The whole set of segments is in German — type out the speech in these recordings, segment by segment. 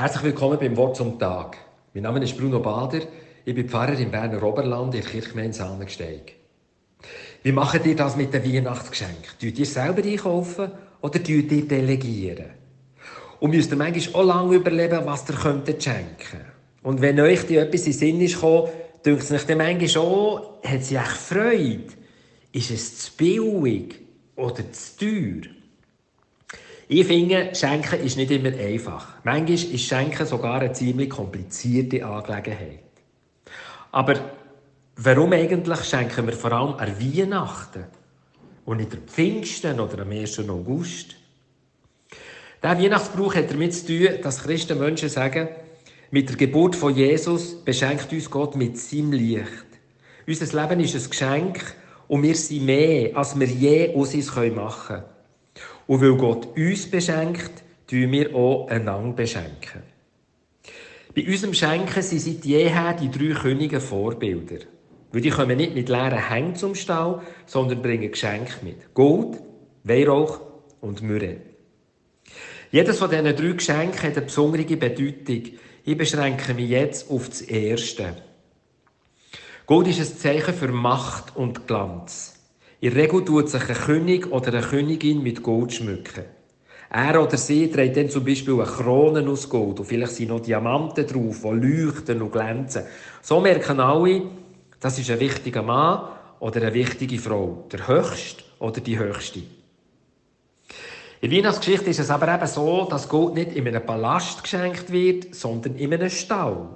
Herzlich willkommen beim Wort zum Tag. Mein Name ist Bruno Bader, ich bin Pfarrer im Berner Oberland in der Kirchgemeinde Sahnensteig. Wie macht ihr das mit den Weihnachtsgeschenken? Tut ihr selber einkaufen oder tut ihr delegieren? Und müsst ihr manchmal auch lange überlegen, was ihr könntet schenken. Und wenn euch die etwas in den Sinn ist gekommen, denkt es euch dann manchmal auch, hat sie echt Freude? Ist es zu billig oder zu teuer? Ich finde, Schenken ist nicht immer einfach. Manchmal ist Schenken sogar eine ziemlich komplizierte Angelegenheit. Aber warum eigentlich schenken wir vor allem an Weihnachten und nicht am Pfingsten oder am 1. August? Der Weihnachtsbrauch hat damit zu tun, dass Christen Menschen sagen, mit der Geburt von Jesus beschenkt uns Gott mit seinem Licht. Unser Leben ist ein Geschenk und wir sind mehr, als wir je aus uns machen können. Und weil Gott uns beschenkt, tun wir auch einander beschenken. Bei unserem Schenken sind seit jeher die drei Könige Vorbilder. Weil die kommen nicht mit leeren Hängen zum Stall, sondern bringen Geschenke mit. Gold, Weihrauch und Myrrhe. Jedes von diesen drei Geschenken hat eine besondere Bedeutung. Ich beschränke mich jetzt auf das erste. Gold ist ein Zeichen für Macht und Glanz. In der Regel tut sich ein König oder eine Königin mit Gold schmücken. Er oder sie trägt dann zum Beispiel eine Krone aus Gold und vielleicht sind noch Diamanten drauf, die leuchten und glänzen. So merken alle, das ist ein wichtiger Mann oder eine wichtige Frau, der Höchste oder die Höchste. In Weihnachtsgeschichte ist es aber eben so, dass Gold nicht in einem Palast geschenkt wird, sondern in einem Stall.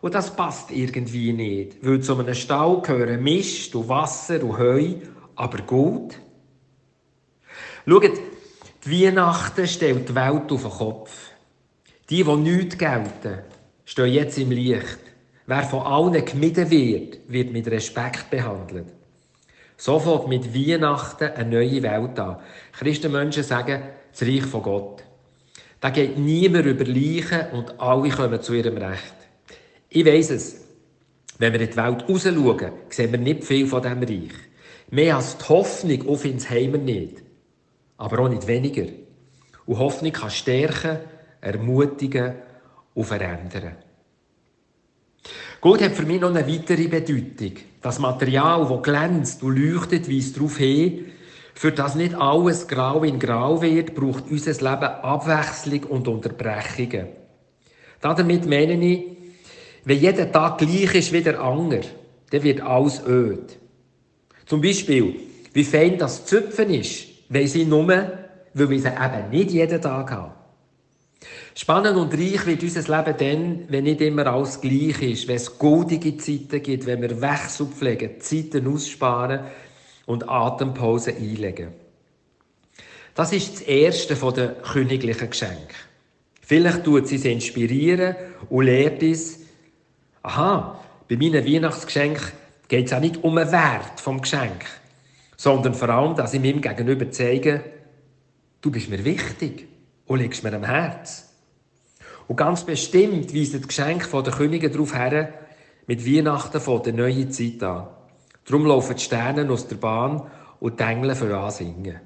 Und das passt irgendwie nicht, weil zu einem Stall gehören Mist und Wasser und Heu aber gut. Schaut, die Weihnachten stellt die Welt auf den Kopf. Die, die nichts gelten, stehen jetzt im Licht. Wer von allen gemieden wird, wird mit Respekt behandelt. So fängt mit Weihnachten eine neue Welt an. Christenmenschen sagen, das Reich von Gott. Da geht niemand über Leichen und alle kommen zu ihrem Recht. Ich weiss es. Wenn wir in die Welt rausschauen, sehen wir nicht viel von diesem Reich. Mehr als die Hoffnung auf ins Heimer nicht. Aber auch nicht weniger. Und Hoffnung kann stärken, ermutigen und verändern. Gold hat für mich noch eine weitere Bedeutung. Das Material, das glänzt und leuchtet, weist darauf hin, für das nicht alles grau in grau wird, braucht unser Leben Abwechslung und Unterbrechungen. Damit meine ich, wenn jeder Tag gleich ist wie der andere, dann wird alles öd. Zum Beispiel, wie fein das Züpfen ist, weiss ich nur, weil wir sie eben nicht jeden Tag haben. Spannend und reich wird unser Leben dann, wenn nicht immer alles gleich ist, wenn es goldige Zeiten gibt, wenn wir Wechsel pflegen, Zeiten aussparen und Atempausen einlegen. Das ist das erste der königlichen Geschenke. Vielleicht tut sie es inspirieren und lehrt uns, aha, bei meinen Weihnachtsgeschenken geht es auch nicht um den Wert vom Geschenk, sondern vor allem, dass ich meinem Gegenüber zeige, du bist mir wichtig und liegst mir am Herz. Und ganz bestimmt weist das Geschenk der Könige darauf her, mit Weihnachten von der neuen Zeit an. Darum laufen die Sterne aus der Bahn und die Engel für ansingen.